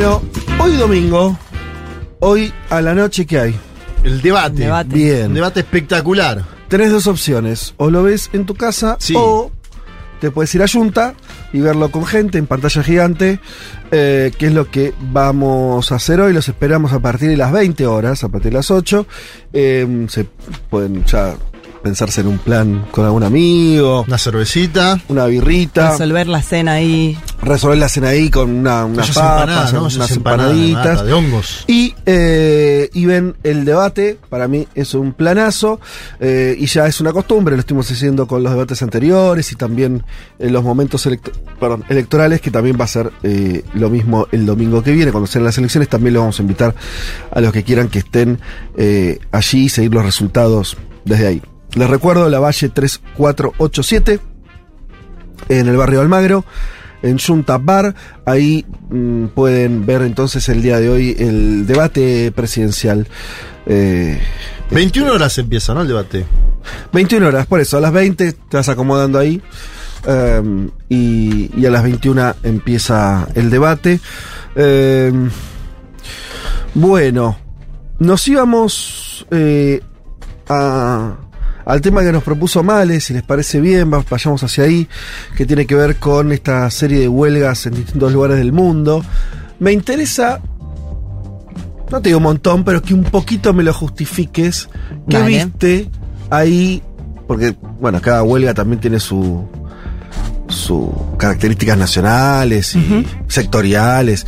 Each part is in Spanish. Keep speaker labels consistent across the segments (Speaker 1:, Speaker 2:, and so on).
Speaker 1: Bueno, hoy domingo, hoy a la noche, ¿qué hay?
Speaker 2: El debate.
Speaker 3: Debate.
Speaker 1: Bien.
Speaker 2: Un debate espectacular.
Speaker 1: Tenés dos opciones. O lo ves en tu casa
Speaker 2: Sí.
Speaker 1: o te puedes ir a Junta y verlo con gente en pantalla gigante, eh, que es lo que vamos a hacer hoy. Los esperamos a partir de las 20 horas, a partir de las 8. Eh, se pueden ya pensarse en un plan con algún amigo,
Speaker 2: Una cervecita.
Speaker 1: una birrita,
Speaker 3: Resolver la cena ahí.
Speaker 1: resolver la cena ahí con una, unas
Speaker 2: Esas
Speaker 1: papas,
Speaker 2: empanadas, ¿no?
Speaker 1: unas
Speaker 2: Esas empanadas de
Speaker 1: empanaditas.
Speaker 2: nata, de hongos.
Speaker 1: Y, eh, y ven el debate, para mí es un planazo, eh, y ya es una costumbre, lo estuvimos haciendo con los debates anteriores y también en los momentos electo- perdón, electorales, que también va a ser eh, lo mismo el domingo que viene, cuando sean las elecciones, también los vamos a invitar a los que quieran que estén eh, allí y seguir los resultados desde ahí. Les recuerdo la Valle 3487 en el barrio Almagro, en Junta Bar. Ahí mm, pueden ver entonces el día de hoy el debate presidencial. Eh,
Speaker 2: 21 horas empieza, ¿no? El debate.
Speaker 1: 21 horas, por eso, a las 20 te vas acomodando ahí. eh, y, y a las 21 empieza el debate. Eh, bueno, nos íbamos eh, a- al tema que nos propuso Males, si les parece bien, va- vayamos hacia ahí, que tiene que ver con esta serie de huelgas en distintos lugares del mundo. Me interesa, no te digo un montón, pero que un poquito me lo justifiques. ¿Qué viste ahí? Porque, bueno, cada huelga también tiene su sus características nacionales y sectoriales.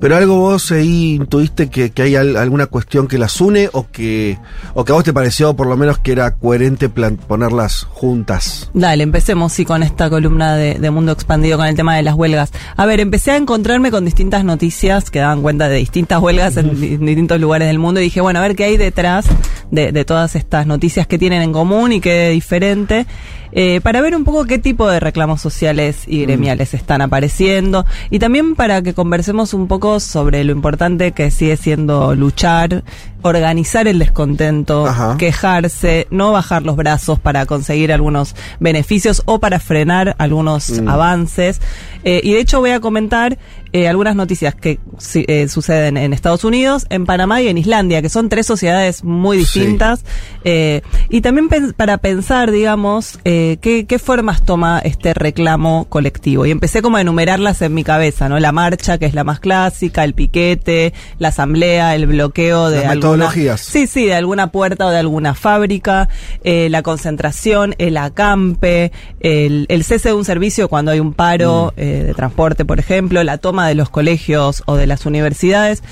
Speaker 1: Pero algo vos ahí intuiste que, que hay al- alguna cuestión que las une o que, o que a vos te pareció por lo menos que era coherente plan- ponerlas juntas.
Speaker 3: Dale, empecemos sí con esta columna de, de Mundo Expandido con el tema de las huelgas. A ver, empecé a encontrarme con distintas noticias que daban cuenta de distintas huelgas en distintos lugares del mundo y dije, bueno, a ver qué hay detrás de, de todas estas noticias que tienen en común y qué diferente. Eh, para ver un poco qué tipo de reclamos sociales y gremiales están apareciendo y también para que conversemos un poco sobre lo importante que sigue siendo luchar, organizar el descontento,
Speaker 1: Ajá.
Speaker 3: quejarse, no bajar los brazos para conseguir algunos beneficios o para frenar algunos avances. Eh, y de hecho voy a comentar eh, algunas noticias que eh, suceden en Estados Unidos, en Panamá y en Islandia, que son tres sociedades muy
Speaker 1: Sí.
Speaker 3: distintas. Eh, y también pen- para pensar, digamos, qué, qué formas toma este reclamo colectivo. Y empecé como a enumerarlas en mi cabeza, ¿no? La marcha, que es la más clásica, el piquete, la asamblea, el bloqueo de
Speaker 1: Las
Speaker 3: alguna-
Speaker 1: metodologías.
Speaker 3: Sí, sí, de alguna puerta o de alguna fábrica, la concentración, el acampe, el, el cese de un servicio cuando hay un paro eh, de transporte, por ejemplo, la toma de los colegios o de las universidades.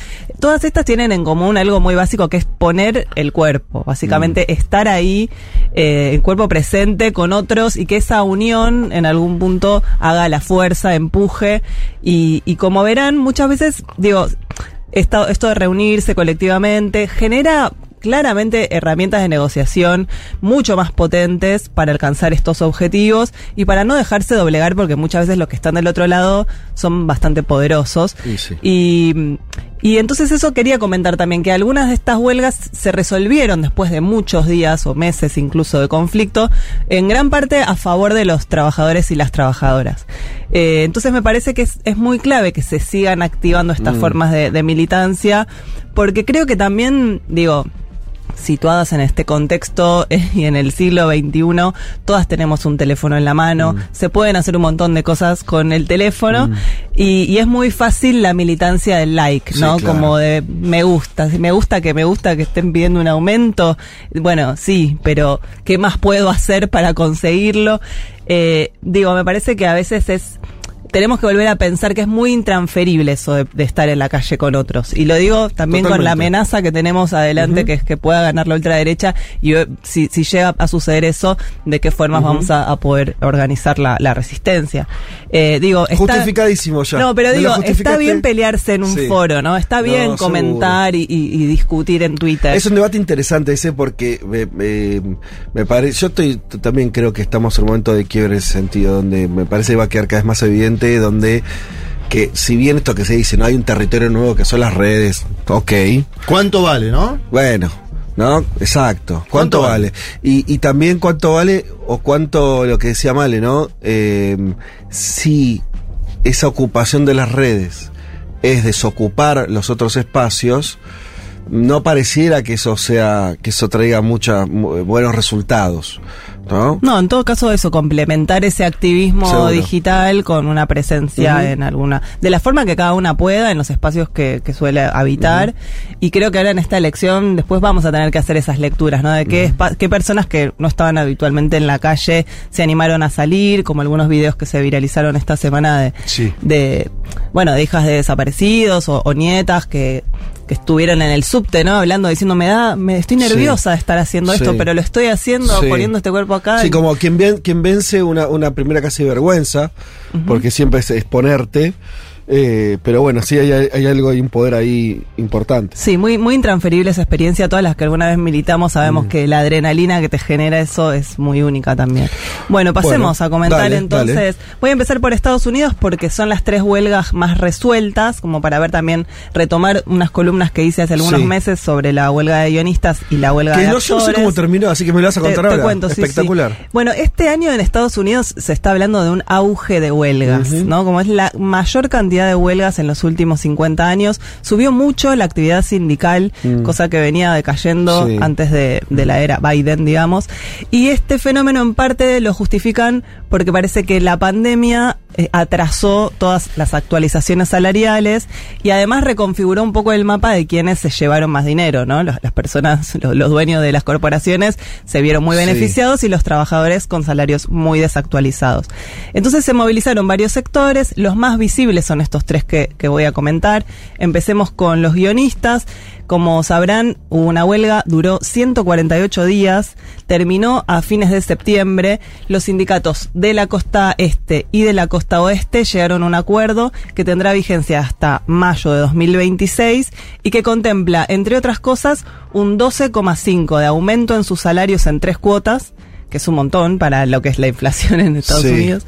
Speaker 3: Todas estas tienen en común algo muy básico que es poner el cuerpo, básicamente estar ahí, eh, el cuerpo presente con otros y que esa unión en algún punto haga la fuerza, empuje y, y como verán, muchas veces, digo, esta- esto de reunirse colectivamente genera claramente herramientas de negociación mucho más potentes para alcanzar estos objetivos y para no dejarse doblegar porque muchas veces los que están del otro lado son bastante poderosos
Speaker 1: sí.
Speaker 3: y, y entonces eso quería comentar también, que algunas de estas huelgas se resolvieron después de muchos días o meses incluso de conflicto, en gran parte a favor de los trabajadores y las trabajadoras. Eh, entonces me parece que es, es muy clave que se sigan activando estas formas de, de militancia, porque creo que también, digo, situadas en este contexto eh, y en el siglo XXI, todas tenemos un teléfono en la mano, se pueden hacer un montón de cosas con el teléfono y, y es muy fácil la militancia del like,
Speaker 1: Sí,
Speaker 3: ¿no?
Speaker 1: claro.
Speaker 3: Como de me gusta, si me gusta que me gusta que estén pidiendo un aumento, bueno, sí, pero ¿qué más puedo hacer para conseguirlo? Eh, digo, me parece que a veces es tenemos que volver a pensar que es muy intransferible eso de, de estar en la calle con otros. Y lo digo también con la amenaza que tenemos adelante, que es que pueda ganar la ultraderecha. Y eh, si, si llega a suceder eso, ¿de qué formas vamos a, a poder organizar la, la resistencia? Eh, digo, está,
Speaker 1: Justificadísimo ya.
Speaker 3: No, pero
Speaker 1: ¿Me lo
Speaker 3: digo, está bien pelearse en un
Speaker 1: Sí.
Speaker 3: foro, ¿no? Está bien
Speaker 1: No,
Speaker 3: comentar y, discutir en Twitter.
Speaker 1: Es un debate interesante ese porque me, me, me parece, yo estoy también creo que estamos en un momento de quiebre en ese sentido, donde me parece que va a quedar cada vez más evidente, donde que si bien esto que se dice, no hay un territorio nuevo que son las redes, ok,
Speaker 2: ¿Cuánto vale, no?
Speaker 1: bueno, ¿no? Exacto. ¿Cuánto,
Speaker 2: ¿Cuánto
Speaker 1: vale? Y, y también cuánto vale, o cuánto, lo que decía Male, ¿no? Eh, si esa ocupación de las redes es desocupar los otros espacios, no pareciera que eso sea, que eso traiga muchos buenos resultados, ¿no?
Speaker 3: No, en todo caso eso, complementar ese activismo
Speaker 1: Seguro.
Speaker 3: digital con una presencia en alguna, de la forma que cada una pueda, en los espacios que, que suele habitar. Y creo que ahora en esta elección después vamos a tener que hacer esas lecturas, ¿no? De qué, qué personas que no estaban habitualmente en la calle se animaron a salir, como algunos videos que se viralizaron esta semana de,
Speaker 1: Sí.
Speaker 3: de bueno, de hijas de desaparecidos o, o nietas que, que estuvieron en el subte, ¿no? Hablando, diciendo, me da, me estoy
Speaker 1: Sí.
Speaker 3: nerviosa de estar haciendo esto, pero lo estoy haciendo,
Speaker 1: Sí.
Speaker 3: poniendo este cuerpo acá.
Speaker 1: Sí, como quien, ven- quien vence una, una primera casi vergüenza, porque siempre es exponerte. eh, pero bueno, sí hay, hay algo, hay un poder ahí importante.
Speaker 3: Sí, muy, muy intransferible esa experiencia. Todas las que alguna vez militamos sabemos
Speaker 1: Mm.
Speaker 3: que la adrenalina que te genera eso es muy única también. Bueno, pasemos
Speaker 1: Bueno,
Speaker 3: a comentar
Speaker 1: dale,
Speaker 3: entonces.
Speaker 1: dale.
Speaker 3: Voy a empezar por Estados Unidos porque son las tres huelgas más resueltas, como para ver también, retomar unas columnas que hice hace algunos
Speaker 1: Sí.
Speaker 3: meses sobre la huelga de guionistas y la huelga
Speaker 1: Que
Speaker 3: de
Speaker 1: no, yo no sé
Speaker 3: actores.
Speaker 1: cómo terminó, así que me lo vas a
Speaker 3: Te-
Speaker 1: contar
Speaker 3: te
Speaker 1: ahora.
Speaker 3: cuento, sí, sí.
Speaker 1: Espectacular.
Speaker 3: Bueno, este año en Estados Unidos se está hablando de un auge de huelgas. ¿no? Como es la mayor cantidad de huelgas en los últimos 50 años. Subió mucho la actividad sindical,
Speaker 1: Mm.
Speaker 3: cosa que venía decayendo
Speaker 1: Sí.
Speaker 3: antes de, de la era Biden, digamos. Y este fenómeno en parte lo justifican porque parece que la pandemia atrasó todas las actualizaciones salariales y además reconfiguró un poco el mapa de quienes se llevaron más dinero, ¿no? Los- las personas, los, los dueños de las corporaciones se vieron muy
Speaker 1: Sí.
Speaker 3: beneficiados y los trabajadores con salarios muy desactualizados. Entonces se movilizaron varios sectores, los más visibles son estos tres que, que voy a comentar. Empecemos con los guionistas. Como sabrán, hubo una huelga, duró 148 días, terminó a fines de septiembre. Los sindicatos de la costa este y de la costa oeste llegaron a un acuerdo que tendrá vigencia hasta mayo de 2026 y que contempla, entre otras cosas, un 12,5 de aumento en sus salarios en tres cuotas que es un montón para lo que es la inflación en Estados
Speaker 1: Sí.
Speaker 3: Unidos,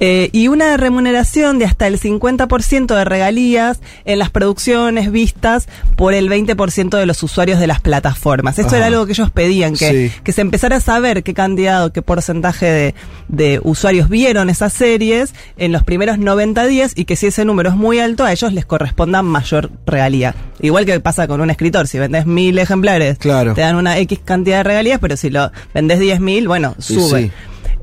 Speaker 3: eh, y una remuneración de hasta el 50% de regalías en las producciones vistas por el 20% de los usuarios de las plataformas. Esto
Speaker 1: Ajá.
Speaker 3: era algo que ellos pedían, que,
Speaker 1: Sí.
Speaker 3: que se empezara a saber qué cantidad o qué porcentaje de, de usuarios vieron esas series en los primeros 90 días y que si ese número es muy alto, a ellos les corresponda mayor regalía. Igual que pasa con un escritor, si vendes mil ejemplares,
Speaker 1: Claro.
Speaker 3: te dan una X cantidad de regalías, pero si lo vendes 10.000, bueno,
Speaker 1: Sí,
Speaker 3: sube.
Speaker 1: sí.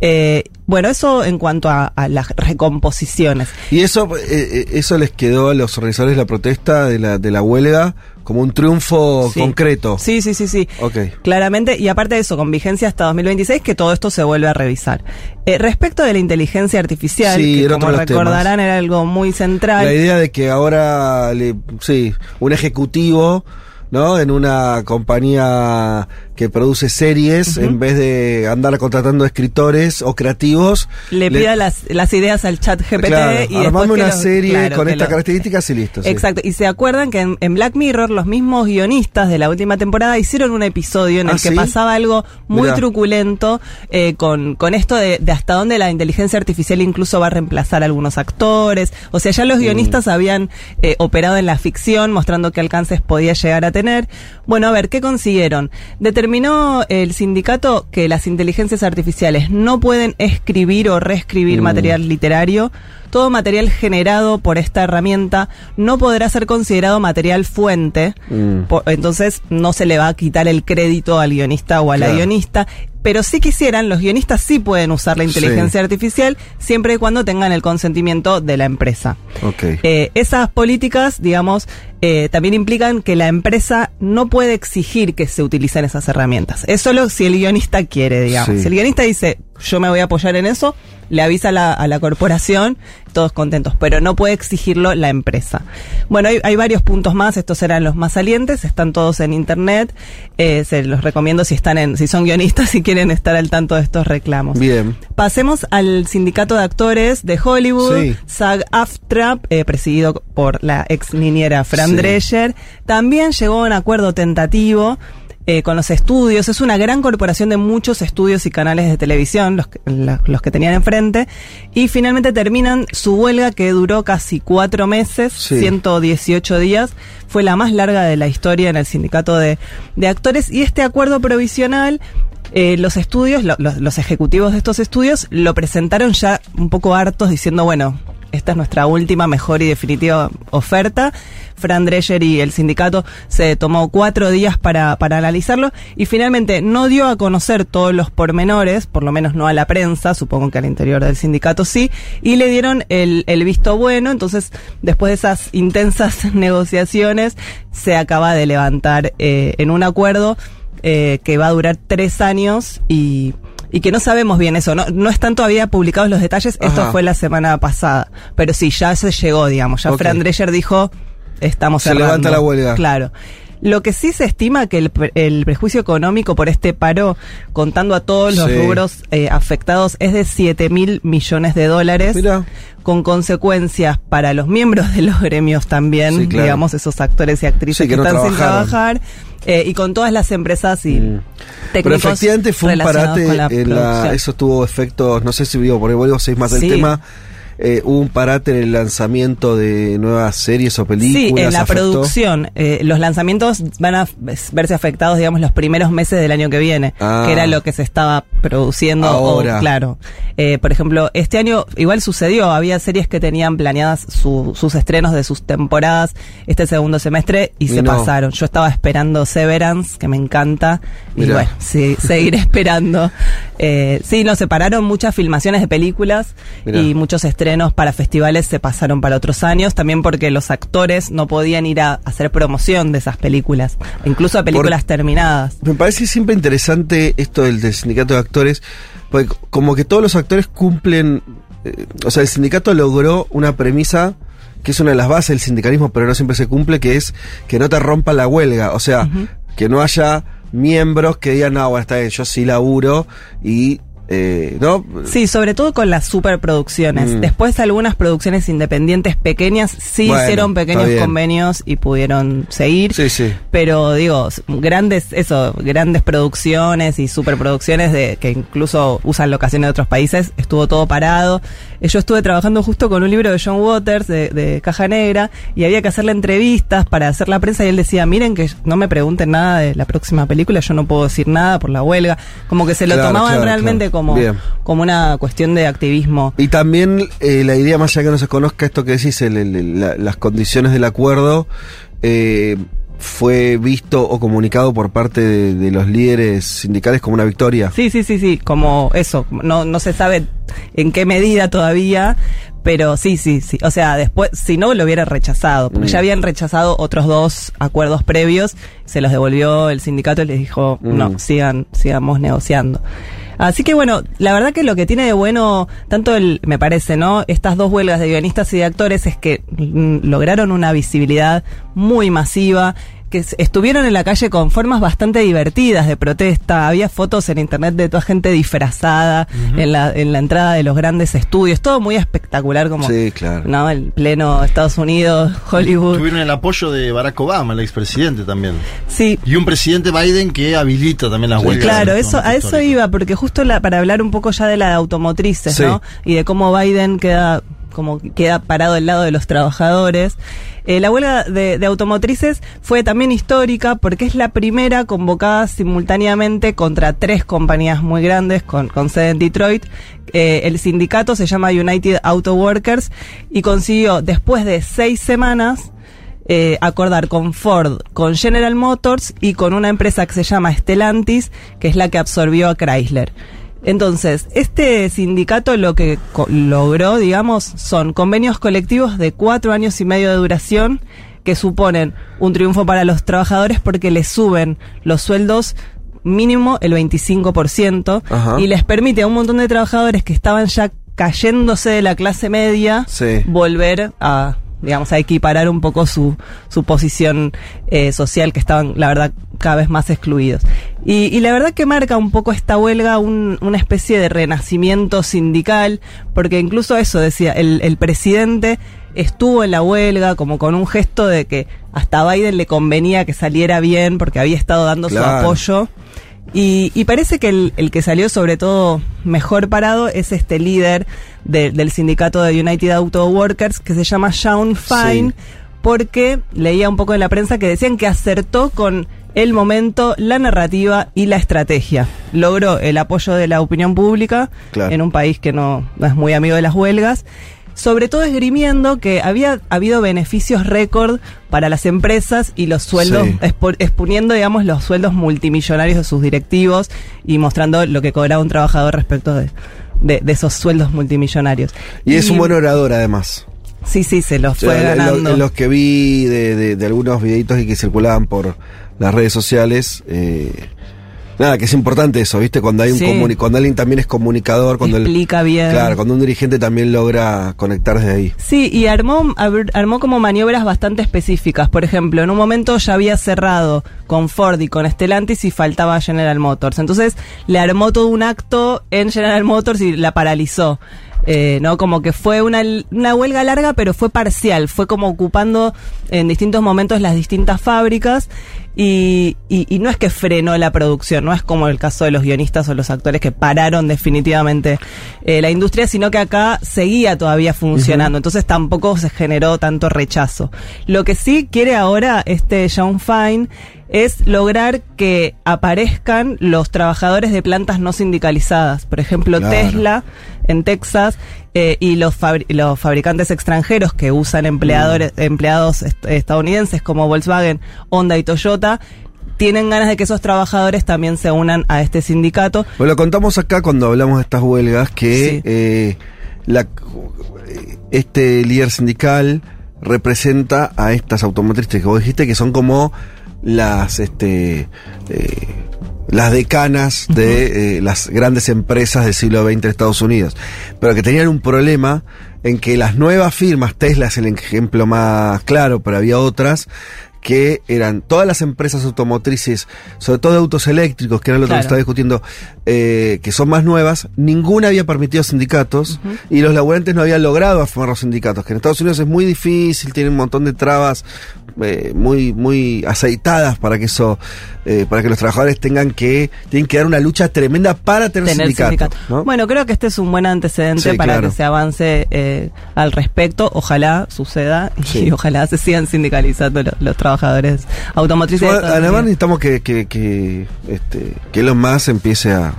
Speaker 3: Eh, bueno, eso en cuanto a, a las recomposiciones.
Speaker 1: Y eso, eh, eh, eso les quedó a los organizadores de la protesta, de la, de la huelga, como un triunfo
Speaker 3: Sí.
Speaker 1: concreto.
Speaker 3: Sí, sí, sí, sí.
Speaker 1: Ok.
Speaker 3: Claramente, y aparte de eso, con vigencia hasta 2026, que todo esto se vuelve a revisar. Eh, respecto de la inteligencia artificial,
Speaker 1: Sí,
Speaker 3: que como recordarán era algo muy central.
Speaker 1: La idea de que ahora, le, sí, un ejecutivo, ¿no? En una compañía que produce series, en vez de andar contratando escritores o creativos,
Speaker 3: le pida las, las ideas al chat GPT
Speaker 1: claro,
Speaker 3: y
Speaker 1: armame
Speaker 3: que
Speaker 1: una serie
Speaker 3: claro,
Speaker 1: con
Speaker 3: que
Speaker 1: estas
Speaker 3: lo-
Speaker 1: características y listo. sí.
Speaker 3: Exacto, y se acuerdan que en, en Black Mirror los mismos guionistas de la última temporada hicieron un episodio en el
Speaker 1: ¿Ah,
Speaker 3: que
Speaker 1: sí?
Speaker 3: pasaba algo muy
Speaker 1: Mirá.
Speaker 3: truculento eh, con, con esto de, de hasta dónde la inteligencia artificial incluso va a reemplazar a algunos actores. O sea, ya
Speaker 1: Mm.
Speaker 3: los guionistas habían eh, operado en la ficción mostrando qué alcances podía llegar a tener. Bueno, a ver, ¿qué consiguieron? Determinó el sindicato que las inteligencias artificiales no pueden escribir o reescribir
Speaker 1: Mm.
Speaker 3: material literario. Todo material generado por esta herramienta no podrá ser considerado material fuente.
Speaker 1: Mm.
Speaker 3: Entonces no se le va a quitar el crédito al guionista o a la guionista. Pero si quisieran, los guionistas sí pueden usar la inteligencia
Speaker 1: Sí.
Speaker 3: artificial siempre y cuando tengan el consentimiento de la empresa.
Speaker 1: Ok.
Speaker 3: Eh, esas políticas, digamos, eh, también implican que la empresa no puede exigir que se utilicen esas herramientas. Es solo si el guionista quiere, digamos.
Speaker 1: Sí.
Speaker 3: Si el guionista dice, yo me voy a apoyar en eso, le avisa a la, a la corporación, todos contentos, pero no puede exigirlo la empresa. Bueno, hay, hay varios puntos más, estos eran los más salientes, están todos en internet, eh, se los recomiendo si están en, si son guionistas y quieren estar al tanto de estos reclamos.
Speaker 1: Bien.
Speaker 3: Pasemos al sindicato de actores de Hollywood,
Speaker 1: Sí.
Speaker 3: SAG-AFTRA, eh, presidido por la ex niñera Fran
Speaker 1: Sí.
Speaker 3: Drescher, también llegó a un acuerdo tentativo eh, con los estudios. Es una gran corporación de muchos estudios y canales de televisión, los los que tenían enfrente, y finalmente terminan su huelga que duró casi cuatro meses,
Speaker 1: Sí.
Speaker 3: 118 días. Fue la más larga de la historia en el sindicato de, de actores y este acuerdo provisional eh, los estudios, lo- los, los ejecutivos de estos estudios lo presentaron ya un poco hartos diciendo, bueno, esta es nuestra última, mejor y definitiva oferta. Fran Drescher y el sindicato se tomó cuatro días para, para analizarlo y finalmente no dio a conocer todos los pormenores, por lo menos no a la prensa, supongo que al interior del sindicato sí, y le dieron el, el visto bueno. Entonces, después de esas intensas negociaciones, se acaba de levantar eh, en un acuerdo eh, que va a durar tres años y, y que no sabemos bien eso. No, no están todavía publicados los detalles. Esto fue la semana pasada. Pero sí, ya se llegó, digamos. Ya
Speaker 1: Ok.
Speaker 3: Fran Drescher dijo, estamos
Speaker 1: Se
Speaker 3: cerrando.
Speaker 1: levanta la huelga.
Speaker 3: Claro. Lo que sí se estima que el, el prejuicio económico por este paro, contando a todos los
Speaker 1: Sí.
Speaker 3: rubros eh, afectados, es de 7 mil millones de dólares
Speaker 1: Mira.
Speaker 3: con consecuencias para los miembros de los gremios también,
Speaker 1: Sí, claro.
Speaker 3: digamos, esos actores y actrices
Speaker 1: Sí, que
Speaker 3: que,
Speaker 1: no
Speaker 3: están sin trabajar, eh, y con todas las empresas y
Speaker 1: Mm. Pero efectivamente fue un parate,
Speaker 3: la
Speaker 1: en la- eso tuvo efectos, no sé si vivo por ahí vuelvo seis más del
Speaker 3: Sí.
Speaker 1: tema. Eh, hubo un parate en el lanzamiento de nuevas series o películas.
Speaker 3: Sí, en la
Speaker 1: afectó.
Speaker 3: producción. eh, los lanzamientos van a verse afectados, digamos, los primeros meses del año que viene,
Speaker 1: Ah.
Speaker 3: que era lo que se estaba produciendo.
Speaker 1: Ahora.
Speaker 3: O, claro. Eh, por ejemplo, este año igual sucedió, había series que tenían planeadas su- sus estrenos de sus temporadas este segundo semestre y,
Speaker 1: Y
Speaker 3: se
Speaker 1: no.
Speaker 3: pasaron. Yo estaba esperando Severance, que me encanta, y bueno, sí, seguiré esperando. Eh, sí, nos separaron muchas filmaciones de películas
Speaker 1: Mirá.
Speaker 3: y muchos estrenos para festivales se pasaron para otros años, también porque los actores no podían ir a hacer promoción de esas películas, incluso a películas terminadas.
Speaker 1: Me parece siempre interesante esto del, del sindicato de actores, porque como que todos los actores cumplen, eh, o sea, el sindicato logró una premisa que es una de las bases del sindicalismo, pero no siempre se cumple, que es que no te rompa la huelga, o sea, que no haya miembros que digan, no, bueno, está bien, yo sí laburo y, eh, ¿no?
Speaker 3: Sí, sobre todo con las superproducciones.
Speaker 1: Mm.
Speaker 3: Después algunas producciones independientes pequeñas sí
Speaker 1: Bueno,
Speaker 3: hicieron pequeños convenios y pudieron seguir.
Speaker 1: Sí, sí.
Speaker 3: Pero digo, grandes, eso, grandes producciones y superproducciones de que incluso usan locaciones de otros países, estuvo todo parado. Eh, Yo estuve trabajando justo con un libro de John Waters de, de Caja Negra y había que hacerle entrevistas para hacer la prensa y él decía, miren que no me pregunten nada de la próxima película, yo no puedo decir nada por la huelga. Como que se lo
Speaker 1: Claro,
Speaker 3: tomaban
Speaker 1: claro,
Speaker 3: realmente
Speaker 1: claro.
Speaker 3: Como,
Speaker 1: Bien.
Speaker 3: como una cuestión de activismo.
Speaker 1: Y también eh, la idea, más allá que no se conozca esto que decís, el- el- la- las condiciones del acuerdo, eh, fue visto o comunicado por parte de, de los líderes sindicales como una victoria.
Speaker 3: Sí, sí, sí, sí, como eso, no, no se sabe en qué medida todavía, pero sí, sí, sí. O sea, después, si no, lo hubiera rechazado, porque
Speaker 1: Mm.
Speaker 3: ya habían rechazado otros dos acuerdos previos, se los devolvió el sindicato y les dijo,
Speaker 1: Mm.
Speaker 3: no, sigan, sigamos negociando. Así que bueno, la verdad que lo que tiene de bueno, tanto el, me parece, ¿no? Estas dos huelgas de guionistas y de actores es que mm, lograron una visibilidad muy masiva, que estuvieron en la calle con formas bastante divertidas de protesta. Había fotos en internet de toda gente disfrazada en, la, en la entrada de los grandes estudios. Todo muy espectacular, como,
Speaker 1: Sí, claro.
Speaker 3: ¿no? El pleno Estados Unidos, Hollywood.
Speaker 2: Tuvieron el apoyo de Barack Obama, el expresidente también.
Speaker 3: Sí,
Speaker 2: Y un presidente Biden que habilita también las
Speaker 1: Sí,
Speaker 2: huelgas.
Speaker 3: Claro, eso, a eso iba, porque justo la, para hablar un poco ya de la de automotrices,
Speaker 1: Sí.
Speaker 3: ¿no? Y de cómo Biden queda como queda parado al lado de los trabajadores. Eh, la huelga de, automotrices fue también histórica porque es la primera convocada simultáneamente contra tres compañías muy grandes con, con sede en Detroit. Eh, el sindicato se llama United Auto Workers y consiguió después de seis semanas eh, acordar con Ford, con General Motors y con una empresa que se llama Stellantis, que es la que absorbió a Chrysler. Entonces, este sindicato lo que co- logró, digamos, son convenios colectivos de cuatro años y medio de duración que suponen un triunfo para los trabajadores porque les suben los sueldos mínimo el 25%
Speaker 1: Ajá.
Speaker 3: y les permite a un montón de trabajadores que estaban ya cayéndose de la clase media,
Speaker 1: Sí.
Speaker 3: volver a digamos, a equiparar un poco su, su posición eh, social, que estaban, la verdad, cada vez más excluidos. Y, y la verdad que marca un poco esta huelga un- una especie de renacimiento sindical, porque incluso eso decía, el, el presidente estuvo en la huelga como con un gesto de que hasta a Biden le convenía que saliera bien porque había estado dando su apoyo. Y, y parece que el, el que salió sobre todo mejor parado es este líder de- del sindicato de United Auto Workers que se llama Sean Fine,
Speaker 1: Sí.
Speaker 3: porque leía un poco en la prensa que decían que acertó con el momento, la narrativa y la estrategia. Logró el apoyo de la opinión pública
Speaker 1: Claro.
Speaker 3: en un país que no, no es muy amigo de las huelgas. Sobre todo esgrimiendo que había habido beneficios récord para las empresas y los sueldos,
Speaker 1: Sí.
Speaker 3: expo- exponiendo, digamos, los sueldos multimillonarios de sus directivos y mostrando lo que cobraba un trabajador respecto de, de- de esos sueldos multimillonarios.
Speaker 1: Y es un buen orador, además.
Speaker 3: Sí, sí, se los
Speaker 1: O sea,
Speaker 3: fue
Speaker 1: en lo-
Speaker 3: ganando.
Speaker 1: en los que vi de, de- de algunos videitos y que circulaban por las redes sociales, eh, nada, que es importante eso, ¿viste? Cuando hay un
Speaker 3: Sí.
Speaker 1: comuni- cuando alguien también es comunicador, cuando el-
Speaker 3: Explica bien.
Speaker 1: claro, cuando un dirigente también logra conectar desde ahí.
Speaker 3: Sí, y armó, armó como maniobras bastante específicas. Por ejemplo, en un momento ya había cerrado con Ford y con Stellantis y faltaba General Motors. Entonces le armó todo un acto en General Motors y la paralizó. Eh, ¿no? Como que fue una, una huelga larga, pero fue parcial. Fue como ocupando en distintos momentos las distintas fábricas y, y- y no es que frenó la producción, no es como el caso de los guionistas o los actores que pararon definitivamente eh, la industria, sino que acá seguía todavía funcionando, entonces tampoco se generó tanto rechazo. Lo que sí quiere ahora este John Fine es lograr que aparezcan los trabajadores de plantas no sindicalizadas, por ejemplo
Speaker 1: Claro.
Speaker 3: Tesla en Texas eh, y los, fabri- los fabricantes extranjeros que usan empleadores, empleados est- estadounidenses como Volkswagen, Honda y Toyota tienen ganas de que esos trabajadores también se unan a este sindicato.
Speaker 1: Bueno, lo contamos acá cuando hablamos de estas huelgas que
Speaker 3: Sí.
Speaker 1: eh, la, este líder sindical representa a estas automotrices que vos dijiste que son como las este eh, las decanas de eh, las grandes empresas del siglo XX de Estados Unidos, pero que tenían un problema en que las nuevas firmas, Tesla es el ejemplo más claro, pero había otras, que eran todas las empresas automotrices, sobre todo de autos eléctricos, que era lo que
Speaker 3: Claro.
Speaker 1: se estaba discutiendo, eh, que son más nuevas, ninguna había permitido sindicatos y los laburantes no habían logrado formar los sindicatos, que en Estados Unidos es muy difícil, tienen un montón de trabas eh, muy muy aceitadas para que eso, eh, para que los trabajadores tengan que tienen que dar una lucha tremenda para tener,
Speaker 3: tener
Speaker 1: sindicato.
Speaker 3: sindicato.
Speaker 1: ¿no?
Speaker 3: Bueno, creo que este es un buen antecedente
Speaker 1: Sí,
Speaker 3: para
Speaker 1: claro.
Speaker 3: que se avance eh, al respecto. Ojalá suceda y ojalá se sigan sindicalizando lo- los, trabajadores automotrices.
Speaker 1: además necesitamos que, que, que, este, que Elon Musk empiece a,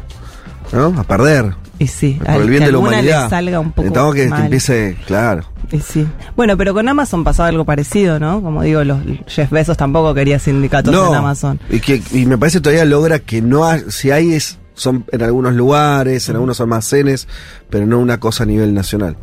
Speaker 1: ¿no? a perder.
Speaker 3: y sí,
Speaker 1: Por
Speaker 3: al-
Speaker 1: el bien
Speaker 3: que
Speaker 1: de la
Speaker 3: alguna
Speaker 1: humanidad.
Speaker 3: le salga un poco
Speaker 1: necesitamos que, que empiece, claro.
Speaker 3: Y sí. Bueno, pero con Amazon pasaba algo parecido, ¿no? Como digo, los Jeff Bezos tampoco quería sindicatos en Amazon.
Speaker 1: Y, que, y me parece todavía logra que no ha- si hay es son en algunos lugares, en algunos almacenes, pero no una cosa a nivel nacional.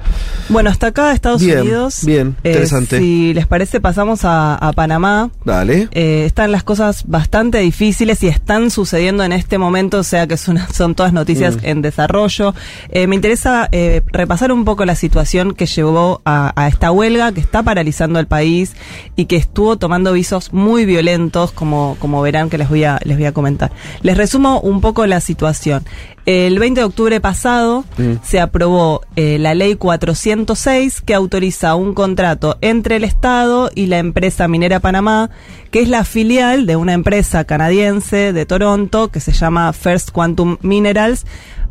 Speaker 3: Bueno, hasta acá Estados
Speaker 1: Bien,
Speaker 3: Unidos.
Speaker 1: bien,
Speaker 3: Eh,
Speaker 1: interesante.
Speaker 3: si les parece, pasamos a, a Panamá.
Speaker 1: Dale.
Speaker 3: Eh, están las cosas bastante difíciles y están sucediendo en este momento, o sea que es una- son todas noticias
Speaker 1: Mm.
Speaker 3: en desarrollo. Eh, me interesa repasar un poco la situación que llevó a, a esta huelga que está paralizando el país y que estuvo tomando visos muy violentos, como, como verán que les voy, a, les voy a comentar. Les resumo un poco la situación. El 20 de octubre pasado
Speaker 1: Mm.
Speaker 3: se aprobó eh, la ley 406 que autoriza un contrato entre el Estado y la empresa minera Panamá, que es la filial de una empresa canadiense de Toronto que se llama First Quantum Minerals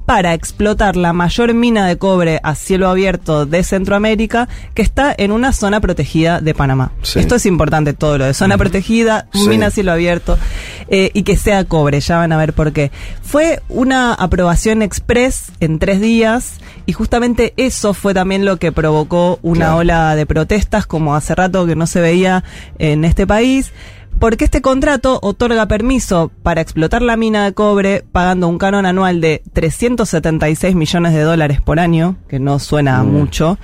Speaker 3: para explotar la mayor mina de cobre a cielo abierto de Centroamérica que está en una zona protegida de Panamá.
Speaker 1: Sí.
Speaker 3: Esto es importante todo lo de zona protegida,
Speaker 1: Sí.
Speaker 3: mina a cielo abierto eh, y que sea cobre, ya van a ver por qué. Fue una aprobación express en tres días y justamente eso fue también lo que provocó una
Speaker 1: Claro.
Speaker 3: ola de protestas como hace rato que no se veía en este país. Porque este contrato otorga permiso para explotar la mina de cobre pagando un canon anual de 376 millones de dólares por año, que no suena a
Speaker 1: Mm.
Speaker 3: mucho,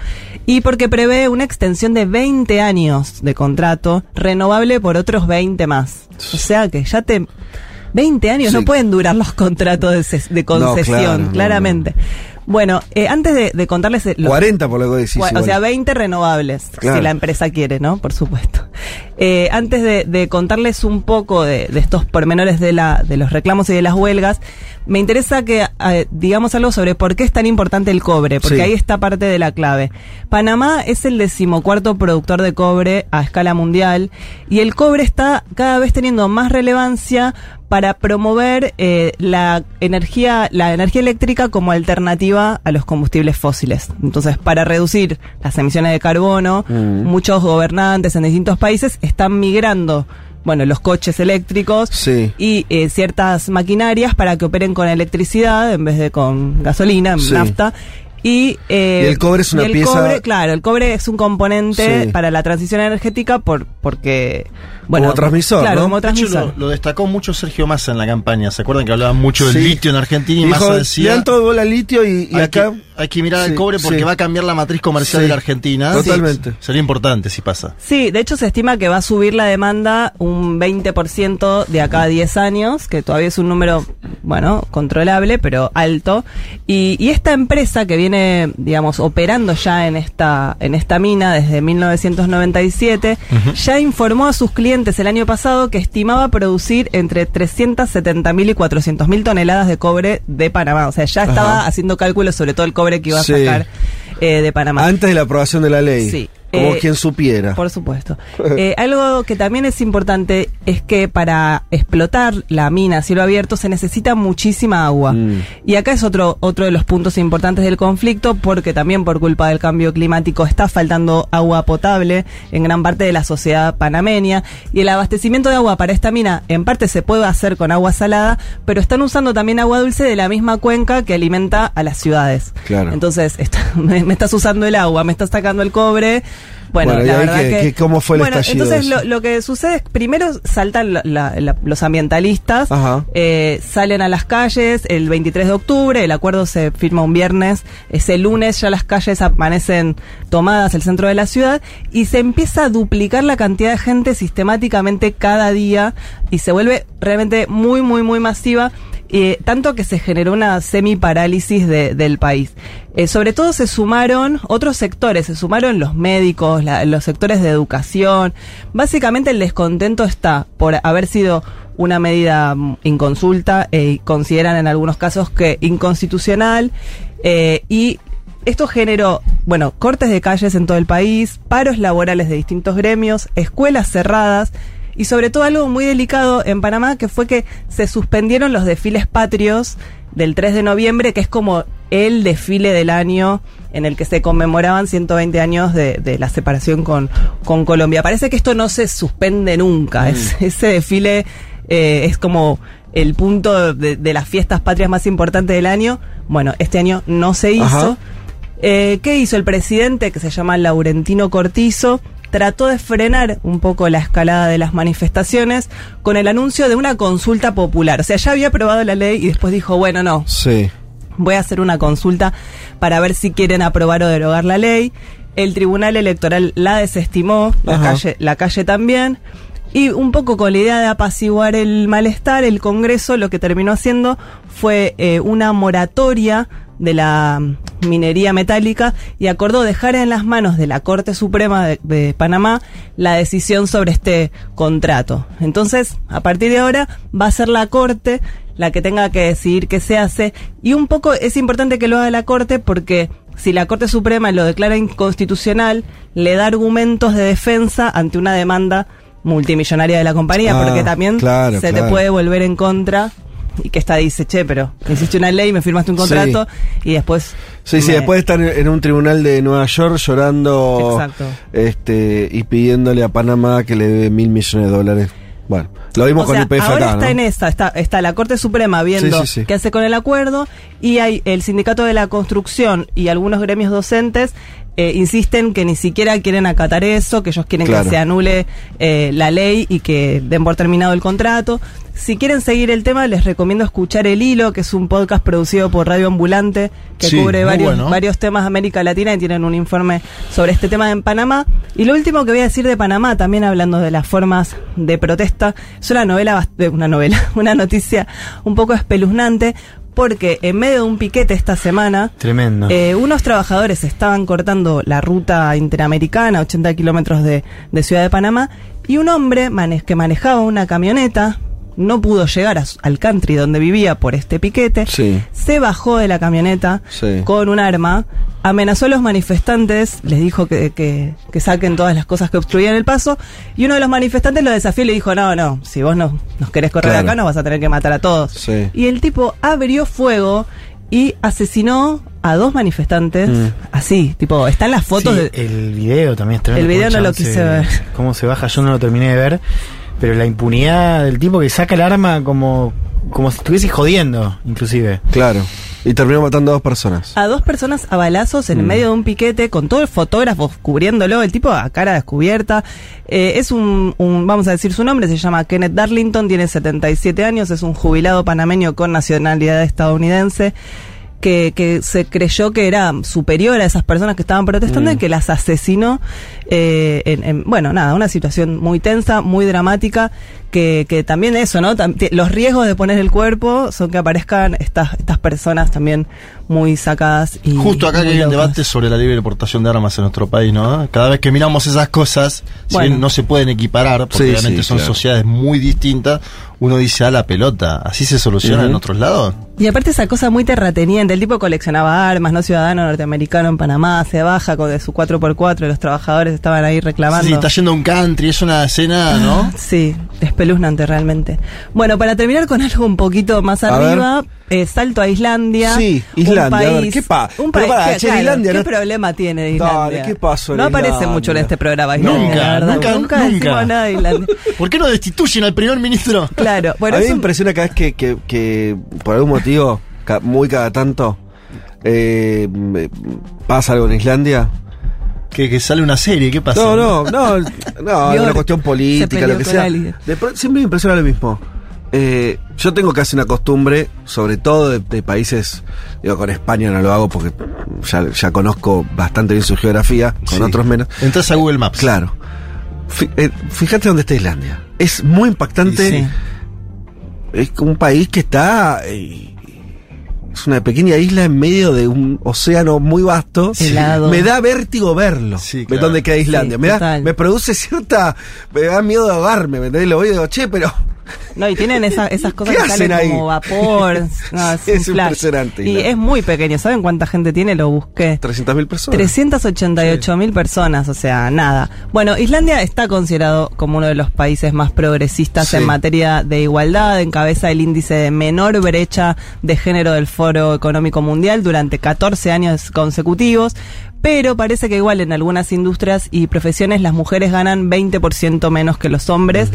Speaker 3: y porque prevé una extensión de 20 años de contrato, renovable por otros 20 más. O sea que ya te... 20 años
Speaker 1: Sí.
Speaker 3: no pueden durar los contratos de, concesión,
Speaker 1: claro, no,
Speaker 3: claramente. Bueno, eh, antes de, de contarles... eh, lo-
Speaker 1: 40 por lo que decís.
Speaker 3: O sea, 20 renovables,
Speaker 1: Claro.
Speaker 3: si la empresa quiere, ¿no? Por supuesto. Eh, antes de, de contarles un poco de, de estos pormenores de, la, de los reclamos y de las huelgas, me interesa que eh, digamos algo sobre por qué es tan importante el cobre, porque
Speaker 1: Sí.
Speaker 3: ahí está parte de la clave. Panamá es el decimocuarto productor de cobre a escala mundial y el cobre está cada vez teniendo más relevancia para promover eh, la energía la energía eléctrica como alternativa a los combustibles fósiles. Entonces, para reducir las emisiones de carbono,
Speaker 1: Mm.
Speaker 3: muchos gobernantes en distintos países están migrando bueno, los coches eléctricos
Speaker 1: Sí.
Speaker 3: y eh, ciertas maquinarias para que operen con electricidad en vez de con gasolina,
Speaker 1: Sí.
Speaker 3: nafta. Y, eh,
Speaker 1: Y el cobre es una
Speaker 3: el
Speaker 1: pieza-
Speaker 3: cobre, claro, el cobre es un componente
Speaker 1: Sí.
Speaker 3: para la transición energética por, porque... Bueno,
Speaker 1: Como transmisor,
Speaker 3: Claro,
Speaker 1: ¿no?
Speaker 3: como
Speaker 2: De hecho,
Speaker 3: transmisor.
Speaker 2: lo, lo destacó mucho Sergio Massa en la campaña. ¿Se acuerdan que hablaban mucho del litio en Argentina y Massa
Speaker 1: le
Speaker 2: decía...
Speaker 1: dan todo de bola litio y, y
Speaker 2: hay,
Speaker 1: acá.
Speaker 2: que, hay que mirar
Speaker 1: Sí,
Speaker 2: al cobre porque
Speaker 1: sí.
Speaker 2: va a cambiar la matriz comercial
Speaker 1: Sí.
Speaker 2: de la Argentina.
Speaker 1: Totalmente.
Speaker 2: Sí, sería importante si pasa.
Speaker 3: Sí, de hecho se estima que va a subir la demanda un 20% de acá a 10 años, que todavía es un número, bueno, controlable, pero alto. Y, y esta empresa que viene, digamos, operando ya en esta, en esta mina desde 1997, ya informó a sus clientes el año pasado que estimaba producir entre 370.000 y 400.000 toneladas de cobre de Panamá. O sea, ya estaba haciendo cálculos sobre todo el cobre que iba a
Speaker 1: Sí.
Speaker 3: sacar eh, de Panamá.
Speaker 1: Antes de la aprobación de la ley.
Speaker 3: Sí.
Speaker 1: Como
Speaker 3: Eh,
Speaker 1: quien supiera.
Speaker 3: Por supuesto. Eh, algo que también es importante es que para explotar la mina a cielo abierto se necesita muchísima agua.
Speaker 1: Mm.
Speaker 3: Y acá es otro, otro de los puntos importantes del conflicto porque también por culpa del cambio climático está faltando agua potable en gran parte de la sociedad panameña. Y el abastecimiento de agua para esta mina en parte se puede hacer con agua salada, pero están usando también agua dulce de la misma cuenca que alimenta a las ciudades.
Speaker 1: Claro.
Speaker 3: Entonces, está- me, me estás usando el agua, me estás sacando el cobre. Bueno,
Speaker 1: Bueno, ¿y
Speaker 3: la verdad que,
Speaker 1: cómo fue el
Speaker 3: bueno,
Speaker 1: estallido
Speaker 3: entonces lo, lo que sucede es primero saltan la- la- la- los ambientalistas, eh, salen a las calles el 23 de octubre, el acuerdo se firma un viernes, ese lunes ya las calles amanecen tomadas, el centro de la ciudad, y se empieza a duplicar la cantidad de gente sistemáticamente cada día y se vuelve realmente muy, muy, muy masiva. Eh, tanto que se generó una semi-parálisis de- del país. Eh, sobre todo se sumaron otros sectores, se sumaron los médicos, la- los sectores de educación. Básicamente el descontento está por haber sido una medida mm, inconsulta e consideran en algunos casos que inconstitucional eh, y esto generó, bueno, cortes de calles en todo el país, paros laborales de distintos gremios, escuelas cerradas y sobre todo algo muy delicado en Panamá que fue que se suspendieron los desfiles patrios del 3 de noviembre, que es como el desfile del año en el que se conmemoraban 120 años de, de la separación con, con Colombia. Parece que esto no se suspende nunca. Es- ese desfile eh, es como el punto de, de las fiestas patrias más importantes del año. Bueno, este año no se hizo. Eh, ¿Qué hizo el presidente, que se llama Laurentino Cortizo? Trató de frenar un poco la escalada de las manifestaciones con el anuncio de una consulta popular. O sea, ya había aprobado la ley y después dijo, bueno, no,
Speaker 1: Sí.
Speaker 3: voy a hacer una consulta para ver si quieren aprobar o derogar la ley. El Tribunal Electoral la desestimó, la calle, la calle también. Y un poco con la idea de apaciguar el malestar, el Congreso lo que terminó haciendo fue eh, una moratoria de la minería metálica y acordó dejar en las manos de la Corte Suprema de, de Panamá la decisión sobre este contrato. Entonces, a partir de ahora va a ser la Corte la que tenga que decidir qué se hace y un poco es importante que lo haga la Corte porque si la Corte Suprema lo declara inconstitucional, le da argumentos de defensa ante una demanda multimillonaria de la compañía,
Speaker 1: Ah,
Speaker 3: porque también
Speaker 1: claro,
Speaker 3: se te puede volver en contra y que esta dice, che, pero hiciste una ley, me firmaste un contrato y después...
Speaker 1: Sí, sí, después de estar en un tribunal de Nueva York llorando
Speaker 3: Exacto.
Speaker 1: este y pidiéndole a Panamá que le dé mil millones de dólares. Bueno, lo vimos
Speaker 3: O
Speaker 1: con
Speaker 3: sea,
Speaker 1: el PF
Speaker 3: ahora
Speaker 1: acá,
Speaker 3: está
Speaker 1: ¿no?
Speaker 3: en esa, está, está la Corte Suprema viendo
Speaker 1: Sí, sí, sí.
Speaker 3: qué hace con el acuerdo y hay el Sindicato de la Construcción y algunos gremios docentes eh, insisten que ni siquiera quieren acatar eso, que ellos quieren
Speaker 1: Claro.
Speaker 3: que se anule eh, la ley y que den por terminado el contrato. Si quieren seguir el tema, les recomiendo escuchar El Hilo, que es un podcast producido por Radio Ambulante, que
Speaker 2: Sí,
Speaker 3: cubre varios,
Speaker 2: bueno.
Speaker 3: varios temas de América Latina y tienen un informe sobre este tema en Panamá. Y lo último que voy a decir de Panamá, también hablando de las formas de protesta, es una novela, una novela, una noticia un poco espeluznante, porque en medio de un piquete esta semana,
Speaker 4: Tremendo.
Speaker 3: eh, unos trabajadores estaban cortando la ruta interamericana, 80 kilómetros de, de Ciudad de Panamá, y un hombre mane- que manejaba una camioneta no pudo llegar a al country donde vivía por este piquete,
Speaker 1: Sí.
Speaker 3: se bajó de la camioneta
Speaker 1: Sí.
Speaker 3: con un arma, amenazó a los manifestantes, les dijo que, que- que saquen todas las cosas que obstruían el paso, y uno de los manifestantes lo desafió y le dijo, no, no, si vos no nos querés correr
Speaker 1: Claro.
Speaker 3: acá, nos vas a tener que matar a todos.
Speaker 1: Sí.
Speaker 3: Y el tipo abrió fuego y asesinó a dos manifestantes,
Speaker 1: Mm.
Speaker 3: así, tipo, están las fotos
Speaker 4: Sí,
Speaker 3: de...
Speaker 4: El video también es tremendo.
Speaker 3: El video no lo quise
Speaker 4: se-
Speaker 3: ver.
Speaker 4: Cómo se baja, yo no lo terminé de ver. Pero la impunidad del tipo que saca el arma como, como si estuviese jodiendo, inclusive.
Speaker 1: Claro. Y terminó matando a dos personas.
Speaker 3: A dos personas a balazos
Speaker 1: Mm.
Speaker 3: en el medio de un piquete con todos los fotógrafos cubriéndolo, el tipo a cara descubierta. Eh, es un, un- vamos a decir su nombre, se llama Kenneth Darlington, tiene 77 años, es un jubilado panameño con nacionalidad estadounidense. Que, que se creyó que era superior a esas personas que estaban protestando
Speaker 1: Mm.
Speaker 3: y que las asesinó. eh, en, en- bueno, nada, una situación muy tensa, muy dramática, que, que también eso, ¿no? Tam- los riesgos de poner el cuerpo son que aparezcan estas, estas personas también muy sacadas y.
Speaker 2: Justo acá que
Speaker 3: muy
Speaker 2: hay un debate sobre la libre portación de armas en nuestro país, ¿no? Cada vez que miramos esas cosas, si bien no se pueden equiparar, porque
Speaker 1: Sí,
Speaker 2: obviamente
Speaker 1: sí,
Speaker 2: son
Speaker 1: claro.
Speaker 2: sociedades muy distintas, uno dice a la pelota, ¿así se soluciona en otros lados?
Speaker 3: Y aparte esa cosa muy terrateniente, el tipo coleccionaba armas, no ciudadano norteamericano en Panamá, se baja con de su 4x4 y los trabajadores estaban ahí reclamando.
Speaker 2: Sí, está yendo a un country, es una escena, ¿no?
Speaker 3: Sí, espeluznante realmente. Bueno, para terminar con algo un poquito más
Speaker 1: A
Speaker 3: arriba, eh, salto a Islandia.
Speaker 1: Sí,
Speaker 3: un
Speaker 1: Islandia, a ver,
Speaker 3: país-
Speaker 1: ¿qué pa-
Speaker 3: Un
Speaker 1: pero
Speaker 3: país,
Speaker 1: pará,
Speaker 3: ¿qué,
Speaker 1: che,
Speaker 3: claro,
Speaker 1: Islandia
Speaker 3: ¿qué
Speaker 1: no-
Speaker 3: problema tiene
Speaker 1: Dale,
Speaker 3: Islandia?
Speaker 1: ¿qué pasó en
Speaker 3: No aparece
Speaker 1: Islandia?
Speaker 3: mucho en este programa Islandia,
Speaker 2: Nunca,
Speaker 3: la verdad.
Speaker 2: nunca,
Speaker 3: nunca,
Speaker 2: nunca.
Speaker 3: decimos nada de Islandia.
Speaker 2: ¿Por qué no destituyen al primer ministro?
Speaker 3: Claro, bueno,
Speaker 1: a mí
Speaker 3: es
Speaker 1: me
Speaker 3: un-
Speaker 1: impresiona cada vez que, que, que por algún motivo, muy cada tanto, eh, pasa algo en Islandia.
Speaker 2: Que, que sale una serie, ¿qué pasa?
Speaker 1: No, no, no, no, es una cuestión política, lo que
Speaker 3: con
Speaker 1: sea. De siempre me impresiona lo mismo. Eh, yo tengo casi una costumbre, sobre todo de, de países, digo, con España no lo hago porque ya, ya conozco bastante bien su geografía, con
Speaker 2: Sí.
Speaker 1: otros menos.
Speaker 2: Entras a Google Maps.
Speaker 1: Claro. Eh, Fíjate dónde está Islandia. Es muy impactante.
Speaker 3: Sí.
Speaker 1: Es un país que está. eh, es una pequeña isla en medio de un océano muy vasto.
Speaker 3: Helado.
Speaker 1: Me da vértigo verlo.
Speaker 2: Sí,
Speaker 1: de
Speaker 2: claro.
Speaker 1: dónde queda Islandia.
Speaker 3: Sí,
Speaker 1: me, da, me produce cierta. Me da miedo de ahogarme. ¿Me entendés? Lo voy y digo, che, pero.
Speaker 3: No, y tienen esa- esas cosas
Speaker 1: ¿Qué
Speaker 3: que salen
Speaker 1: ahí?
Speaker 3: como vapor. No, es,
Speaker 1: Es
Speaker 3: un
Speaker 1: impresionante,
Speaker 3: Y es muy pequeño. ¿Saben cuánta gente tiene? Lo busqué.
Speaker 1: 300.000 personas.
Speaker 3: 388 mil personas, o sea, nada. Bueno, Islandia está considerado como uno de los países más progresistas
Speaker 1: Sí.
Speaker 3: en materia de igualdad, encabeza el índice de menor brecha de género del Foro Económico Mundial durante 14 años consecutivos, pero parece que igual en algunas industrias y profesiones las mujeres ganan 20% menos que los hombres.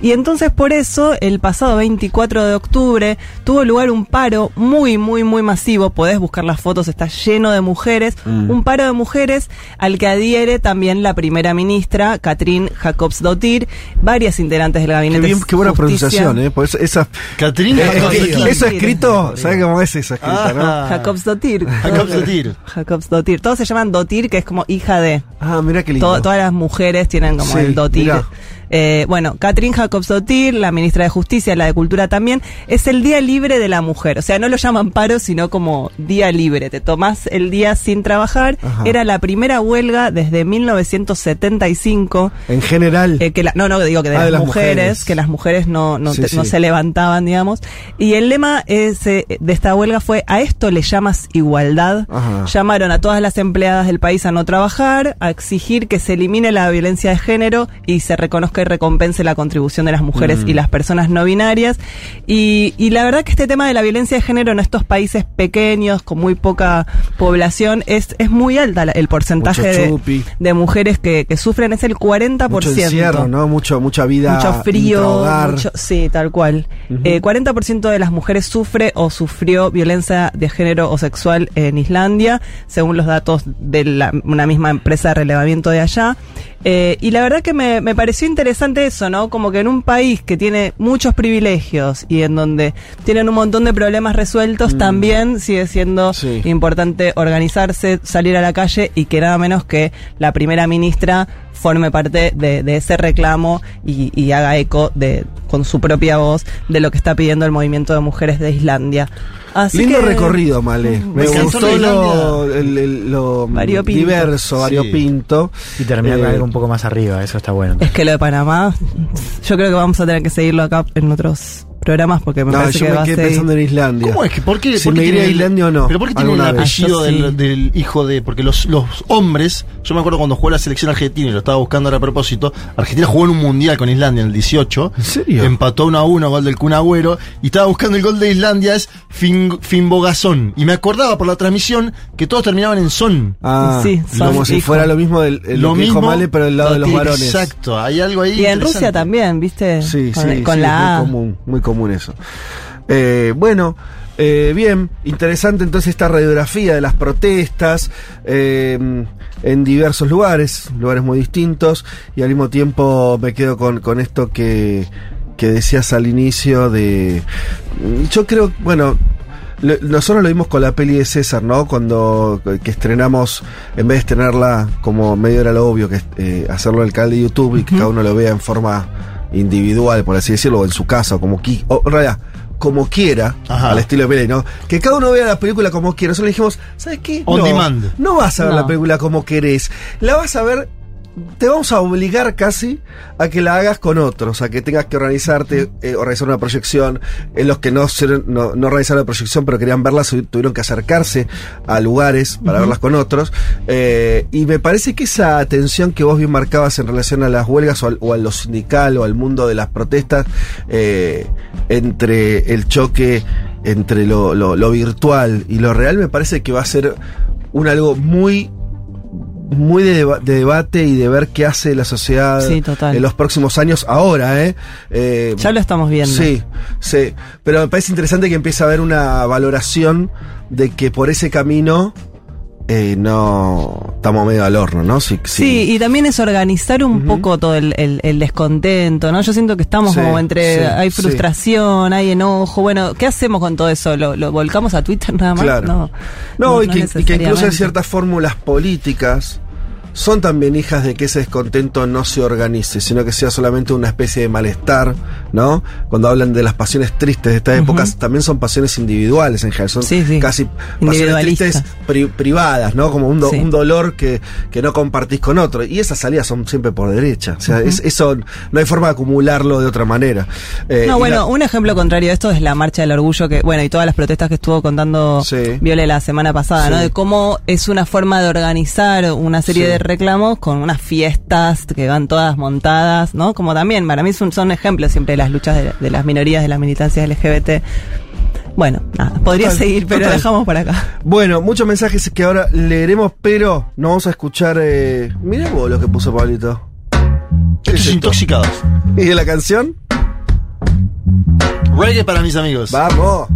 Speaker 3: Y entonces por eso el pasado 24 de octubre tuvo lugar un paro muy, muy, muy masivo. Podés buscar las fotos, está lleno de mujeres.
Speaker 1: Mm.
Speaker 3: Un paro de mujeres al que adhiere también la primera ministra, Katrin Jacobsdottir, varias integrantes del
Speaker 1: Qué,
Speaker 3: gabinete.
Speaker 1: bien, qué buena
Speaker 3: Justicia.
Speaker 1: pronunciación, ¿eh? Pues esa,
Speaker 2: Catrín
Speaker 1: Eh,
Speaker 2: Jacob
Speaker 1: eh,
Speaker 2: Sotir.
Speaker 1: eso escrito, ¿sabes cómo es eso escrito, no?
Speaker 2: Ah.
Speaker 3: Jacobsdottir.
Speaker 2: Jacob Sotir.
Speaker 3: Jacobsdottir. Todos se llaman Dottir, que es como hija de.
Speaker 1: Ah, mira qué lindo.
Speaker 3: To- todas las mujeres tienen como
Speaker 1: Sí,
Speaker 3: el dotir.
Speaker 1: mirá.
Speaker 3: Eh, bueno, Katrin Jacobsdottir, la ministra de Justicia, la de Cultura también, es el Día Libre de la Mujer. O sea, no lo llaman paro, sino como Día Libre. Te tomás el día sin trabajar.
Speaker 1: Ajá.
Speaker 3: Era la primera huelga desde 1975.
Speaker 1: En general.
Speaker 3: eh, que la- no, no, digo que de,
Speaker 1: Ah,
Speaker 3: las,
Speaker 1: de las
Speaker 3: mujeres,
Speaker 1: mujeres.
Speaker 3: que las mujeres no, no,
Speaker 1: Sí,
Speaker 3: te- no
Speaker 1: sí.
Speaker 3: se levantaban, digamos. Y el lema es, eh, de esta huelga fue, a esto le llamas igualdad.
Speaker 1: Ajá.
Speaker 3: Llamaron a todas las empleadas del país a no trabajar, a exigir que se elimine la violencia de género y se reconozca recompense la contribución de las mujeres
Speaker 1: Mm.
Speaker 3: y las personas no binarias. Y, y la verdad que este tema de la violencia de género en estos países pequeños, con muy poca población, es, es muy alta el porcentaje de, de mujeres que, que sufren, es el 40%.
Speaker 1: Mucho encierro, ¿no? Mucho, mucha vida.
Speaker 3: Mucho frío, mucho- sí, tal cual. Eh, 40% de las mujeres sufre o sufrió violencia de género o sexual en Islandia, según los datos de la- una misma empresa de relevamiento de allá. Eh, y la verdad que me, me pareció interesante eso, ¿no? Como que en un país que tiene muchos privilegios y en donde tienen un montón de problemas resueltos, también sigue siendo
Speaker 1: Sí.
Speaker 3: importante organizarse, salir a la calle y que nada menos que la primera ministra forme parte de, de ese reclamo y, y haga eco de con su propia voz de lo que está pidiendo el movimiento de mujeres de Islandia. Así
Speaker 1: Lindo
Speaker 3: que-
Speaker 1: recorrido, Male. Me, gustó lo,
Speaker 2: Islandia.
Speaker 1: el- el- lo
Speaker 3: Variopinto.
Speaker 1: diverso,
Speaker 2: Sí.
Speaker 1: variopinto.
Speaker 4: Y terminar con
Speaker 1: Eh,
Speaker 4: algo un poco más arriba, eso está bueno.
Speaker 3: Es que lo de Panamá, yo creo que vamos a tener que seguirlo acá en otros programas porque me
Speaker 1: No,
Speaker 3: parece
Speaker 1: yo
Speaker 3: que
Speaker 1: me quedé pensando en Islandia.
Speaker 2: ¿Cómo es que? ¿Por qué?
Speaker 1: Si
Speaker 2: por qué
Speaker 1: me iría a Islandia o no.
Speaker 2: ¿Pero por qué tiene el apellido
Speaker 3: Ah,
Speaker 2: del,
Speaker 3: sí.
Speaker 2: del hijo de.? Porque los, los hombres, yo me acuerdo cuando jugó la selección argentina y lo estaba buscando ahora a propósito. Argentina jugó en un mundial con Islandia en el 18.
Speaker 1: ¿En serio?
Speaker 2: Empató 1 a 1, gol del Kun Agüero. Y estaba buscando el gol de Islandia, es Fin, Finbogazón. Y me acordaba por la transmisión que todos terminaban en son.
Speaker 1: Ah,
Speaker 3: Sí,
Speaker 1: como
Speaker 3: son
Speaker 1: si
Speaker 3: hijos.
Speaker 1: fuera lo mismo del el- lo, que dijo Male, pero del lado de los varones.
Speaker 2: Exacto, hay algo ahí.
Speaker 3: Y en. Rusia también, ¿viste?
Speaker 1: Sí,
Speaker 3: con
Speaker 1: sí,
Speaker 3: con
Speaker 1: sí,
Speaker 3: la
Speaker 1: muy común, muy común eso. Eh, bueno, eh, bien, interesante entonces esta radiografía de las protestas eh, en diversos lugares, lugares muy distintos, y al mismo tiempo me quedo con, con esto que, que decías al inicio de... Yo creo, bueno, nosotros lo vimos con la peli de César, ¿no? Cuando que estrenamos, en vez de estrenarla como medio era lo obvio, que eh, hacerlo al canal de YouTube y que cada uno lo vea en forma individual, por así decirlo, o en su casa, o como qui- o en realidad, como quiera,
Speaker 2: Ajá.
Speaker 1: al estilo de peli, ¿no? Que cada uno vea la película como quiera. Nosotros le dijimos, ¿sabes qué?
Speaker 2: On
Speaker 1: no,
Speaker 2: demand.
Speaker 1: no vas a ver
Speaker 3: No.
Speaker 1: la película como querés. La vas a ver te vamos a obligar casi a que la hagas con otros, a que tengas que organizarte, eh, organizar una proyección. En los que no, no, no organizaron la proyección, pero querían verla, tuvieron que acercarse a lugares para verlas con otros. Eh, y me parece que esa atención que vos bien marcabas en relación a las huelgas o, al- o a lo sindical o al mundo de las protestas, eh, entre el choque entre lo, lo- lo virtual y lo real, me parece que va a ser un algo muy muy de, deba- de debate y de ver qué hace la sociedad
Speaker 3: Sí,
Speaker 1: en los próximos años ahora, ¿eh? Eh,
Speaker 3: Ya lo estamos viendo.
Speaker 1: Sí, sí. Pero me parece interesante que empiece a haber una valoración de que por ese camino eh, no estamos medio al horno, ¿no? Sí,
Speaker 3: Sí, y también es organizar un poco todo el, el- el descontento, ¿no? Yo siento que estamos
Speaker 1: Sí,
Speaker 3: como entre,
Speaker 1: sí,
Speaker 3: hay
Speaker 1: sí.
Speaker 3: frustración, hay enojo, bueno, ¿qué hacemos con todo eso? ¿Lo, lo volcamos a Twitter nada más?
Speaker 1: Claro.
Speaker 3: No,
Speaker 1: No, y, que, y que incluso hay ciertas fórmulas políticas son también hijas de que ese descontento no se organice, sino que sea solamente una especie de malestar, ¿no? Cuando hablan de las pasiones tristes de estas épocas, también son pasiones individuales en general, son
Speaker 3: Sí, sí.
Speaker 1: casi pasiones tristes pri- privadas, ¿no? Como un, do-
Speaker 3: Sí.
Speaker 1: un dolor que, que no compartís con otro. Y esas salidas son siempre por derecha. O sea, es- eso no hay forma de acumularlo de otra manera. Eh,
Speaker 3: No, bueno,
Speaker 1: la-
Speaker 3: un ejemplo contrario de esto es la marcha del orgullo que, bueno, y todas las protestas que estuvo contando
Speaker 1: Sí.
Speaker 3: Viole la semana pasada, ¿no? De cómo es una forma de organizar una serie de reclamos con unas fiestas que van todas montadas, ¿no? Como también, para mí son, son ejemplos siempre de las luchas de, de las minorías, de las militancias LGBT. Bueno, nada, podría
Speaker 1: Total,
Speaker 3: seguir, pero
Speaker 1: total.
Speaker 3: dejamos por acá.
Speaker 1: Bueno, muchos mensajes que ahora leeremos, pero no vamos a escuchar. Eh... Mirá vos lo que puso Pablito. ¿Qué
Speaker 2: Estos
Speaker 1: es esto?
Speaker 2: intoxicados.
Speaker 1: ¿Y de la canción?
Speaker 2: Reggae para mis amigos.
Speaker 1: ¡Vamos!